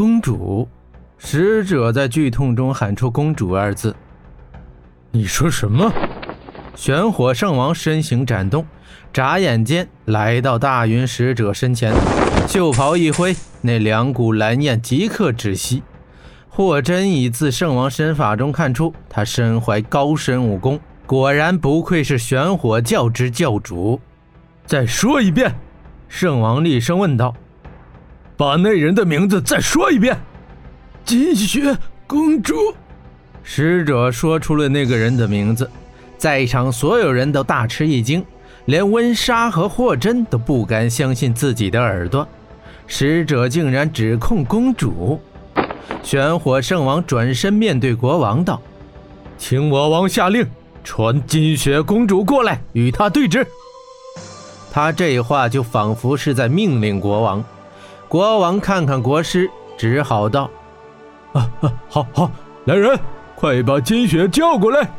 公主，使者在剧痛中喊出“公主”二字。你说什么？玄火圣王身形展动，眨眼间来到大云使者身前，袖袍一挥，那两股蓝焰即刻止息。霍真已自圣王身法中看出，他身怀高深武功，果然不愧是玄火教之教主。再说一遍，圣王厉声问道：“把那人的名字再说一遍。”金雪公主。使者说出了那个人的名字，在场所有人都大吃一惊，连温莎和霍真都不敢相信自己的耳朵。使者竟然指控公主。玄火圣王转身面对国王道：“请我王下令，传金雪公主过来，与他对质。”他这话就仿佛是在命令国王。国王看看国师，只好道：“啊啊，好好，来人！”快把金雪叫过来！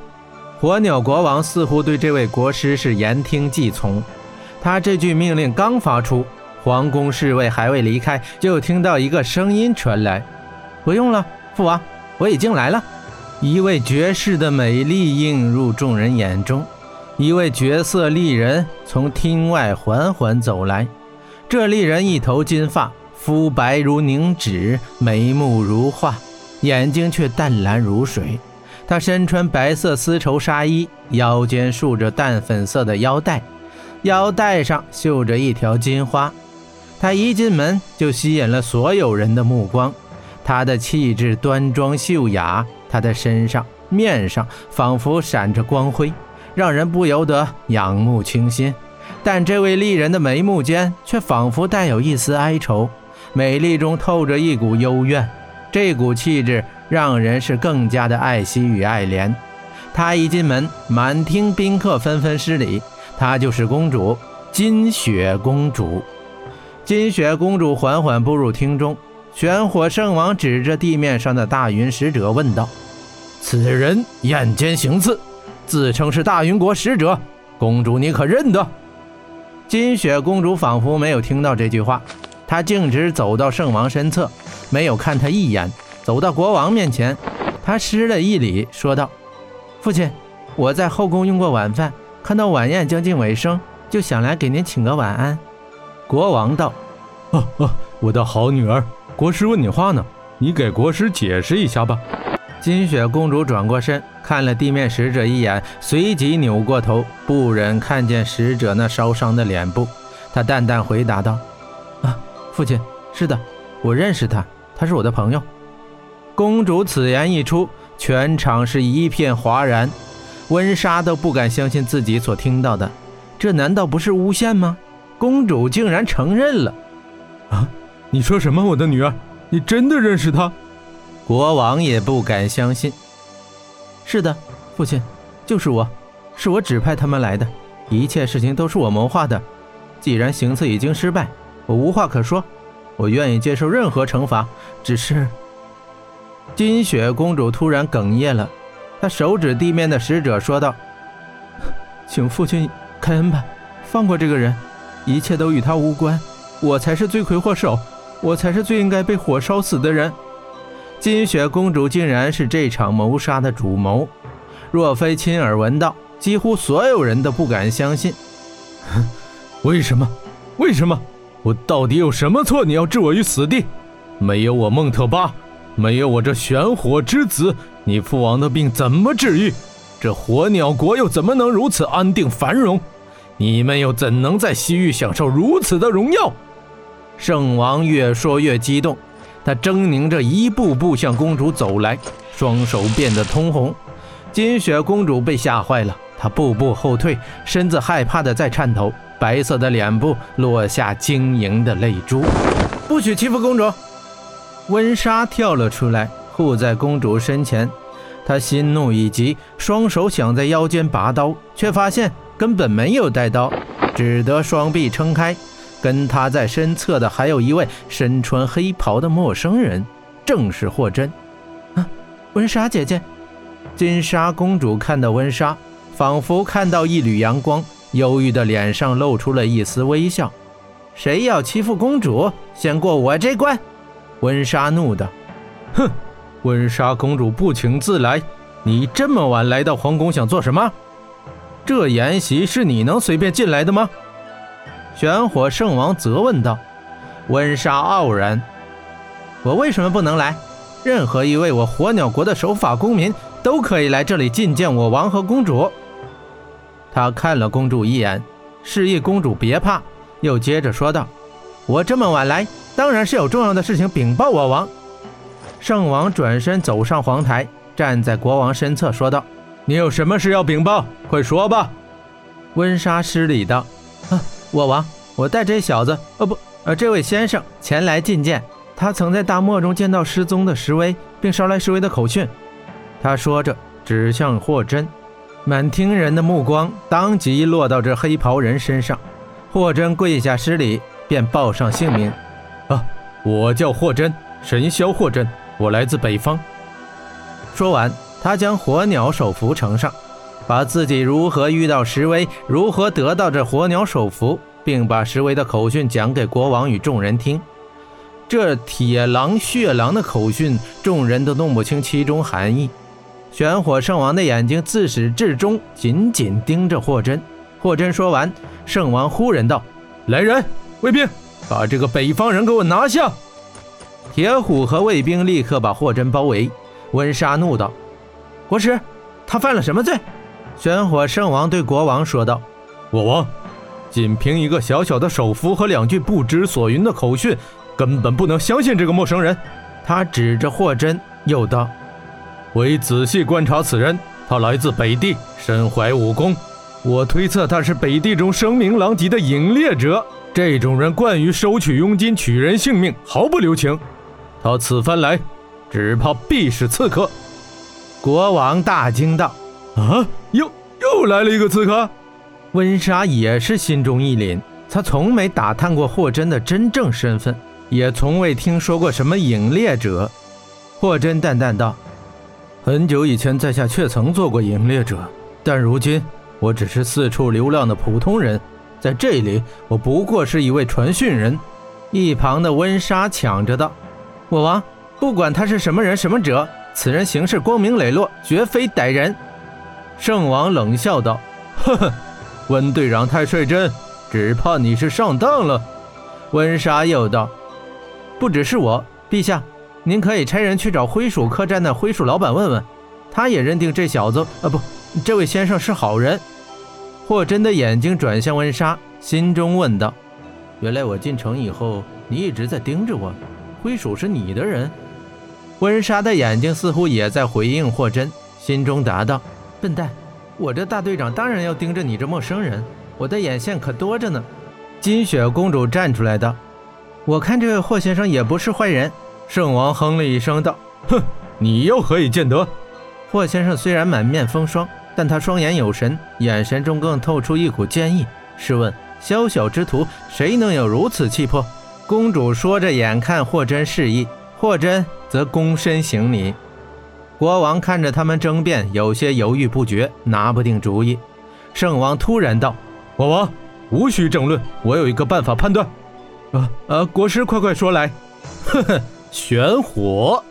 火鸟国王似乎对这位国师是言听计从。他这句命令刚发出，皇宫侍卫还未离开，就听到一个声音传来：“不用了，父王，我已经来了。”一位绝世的美丽映入众人眼中。一位绝色丽人从厅外缓缓走来。这丽人一头金发，肤白如凝脂，眉目如画。眼睛却淡蓝如水，她身穿白色丝绸纱衣，腰间束着淡粉色的腰带，腰带上绣着一条金花。她一进门就吸引了所有人的目光。她的气质端庄秀雅，她的身上、面上仿佛闪着光辉，让人不由得仰慕倾心。但这位丽人的眉目间却仿佛带有一丝哀愁，美丽中透着一股幽怨。这股气质让人是更加的爱惜与爱怜。她一进门，满厅宾客纷纷施礼。她就是公主金雪公主。金雪公主缓缓步入厅中，玄火圣王指着地面上的大云使者问道：“此人眼尖行刺，自称是大云国使者，公主你可认得？”金雪公主仿佛没有听到这句话，她径直走到圣王身侧。没有看他一眼，走到国王面前，他施了一礼，说道：“父亲，我在后宫用过晚饭，看到晚宴将近尾声，就想来给您请个晚安。”国王道：“哦哦，我的好女儿，国师问你话呢，你给国师解释一下吧。”金雪公主转过身，看了地面使者一眼，随即扭过头，不忍看见使者那烧伤的脸部，她淡淡回答道：“啊，父亲，是的，我认识他。”他是我的朋友。公主此言一出，全场是一片哗然。温莎都不敢相信自己所听到的，这难道不是诬陷吗？公主竟然承认了！啊，你说什么？我的女儿，你真的认识他？国王也不敢相信。是的，父亲，就是我，是我指派他们来的，一切事情都是我谋划的。既然行刺已经失败，我无话可说。我愿意接受任何惩罚，只是金雪公主突然哽咽了，她手指地面的使者说道：“请父亲开恩吧，放过这个人，一切都与他无关，我才是罪魁祸首，我才是最应该被火烧死的人。”金雪公主竟然是这场谋杀的主谋，若非亲耳闻到，几乎所有人都不敢相信。为什么？为什么？我到底有什么错？你要置我于死地？没有我孟特巴，没有我这玄火之子，你父王的病怎么治愈？这火鸟国又怎么能如此安定繁荣？你们又怎能在西域享受如此的荣耀？圣王越说越激动，他狰狞着一步步向公主走来，双手变得通红。金雪公主被吓坏了，她步步后退，身子害怕的在颤抖。白色的脸部落下晶莹的泪珠，不许欺负公主！温莎跳了出来，护在公主身前。她心怒已极，双手想在腰间拔刀，却发现根本没有带刀，只得双臂撑开。跟她在身侧的还有一位身穿黑袍的陌生人，正是霍真。啊，温莎姐姐！金莎公主看到温莎，仿佛看到一缕阳光。忧郁的脸上露出了一丝微笑。谁要欺负公主，先过我这关。温莎怒道：“哼，温莎公主不请自来，你这么晚来到皇宫想做什么？这筵席是你能随便进来的吗？”玄火圣王责问道。温莎傲然：“我为什么不能来？任何一位我火鸟国的守法公民都可以来这里觐见我王和公主。”他看了公主一眼，示意公主别怕，又接着说道：“我这么晚来。”当然是有重要的事情禀报我王。圣王转身走上皇台，站在国王身侧，说道：“你有什么事要禀报？快说吧。”温莎施礼道：“啊，我王，我带这小子，呃不，呃这位先生前来觐见。他曾在大漠中见到失踪的石威，并捎来石威的口讯。”他说着指向霍真，满厅人的目光当即落到这黑袍人身上。霍真跪下施礼，便报上姓名。啊，我叫霍真，神霄霍真，我来自北方。说完，他将火鸟手符呈上，把自己如何遇到石威，如何得到这火鸟手符，并把石威的口讯讲给国王与众人听。这铁狼、血狼的口讯，众人都弄不清其中含义。玄火圣王的眼睛自始至终紧紧盯着霍真。霍真说完，圣王忽然道：“来人，卫兵！”把这个北方人给我拿下！铁虎和卫兵立刻把霍真包围。温莎怒道：“国师，他犯了什么罪？”玄火圣王对国王说道：“我王，仅凭一个小小的手符和两句不知所云的口讯，根本不能相信这个陌生人。”他指着霍真，又道：“我已仔细观察此人，他来自北地，身怀武功，我推测他是北地中声名狼藉的隐猎者。”这种人惯于收取佣金、取人性命，毫不留情。他此番来，只怕必是刺客。国王大惊道：“啊，又又来了一个刺客！”温莎也是心中一凛，他从没打探过霍真的真正身份，也从未听说过什么隐猎者。霍真淡淡道：“很久以前，在下确曾做过隐猎者，但如今我只是四处流浪的普通人。”在这里，我不过是一位传讯人。一旁的温莎抢着道：“我王，不管他是什么人、什么者，此人行事光明磊落，绝非歹人。”圣王冷笑道：“呵呵，温队长太率真，只怕你是上当了。”温莎又道：“不只是我，陛下，您可以差人去找灰鼠客栈的灰鼠老板问问，他也认定这小子……啊，不，这位先生是好人。”霍真的眼睛转向温莎，心中问道：“原来我进城以后，你一直在盯着我。灰鼠是你的人？”温莎的眼睛似乎也在回应霍真，心中答道：“笨蛋，我这大队长当然要盯着你这陌生人。我的眼线可多着呢。”金雪公主站出来道：“我看这位霍先生也不是坏人。”圣王哼了一声道：“哼，你又何以见得？”霍先生虽然满面风霜。但他双眼有神，眼神中更透出一股坚毅。试问，宵小之徒，谁能有如此气魄？公主说着，眼看霍真示意，霍真则躬身行礼。国王看着他们争辩，有些犹豫不决，拿不定主意。圣王突然道：“我王，无需争论，我有一个办法判断。”啊啊！国师，快快说来。呵呵，玄火。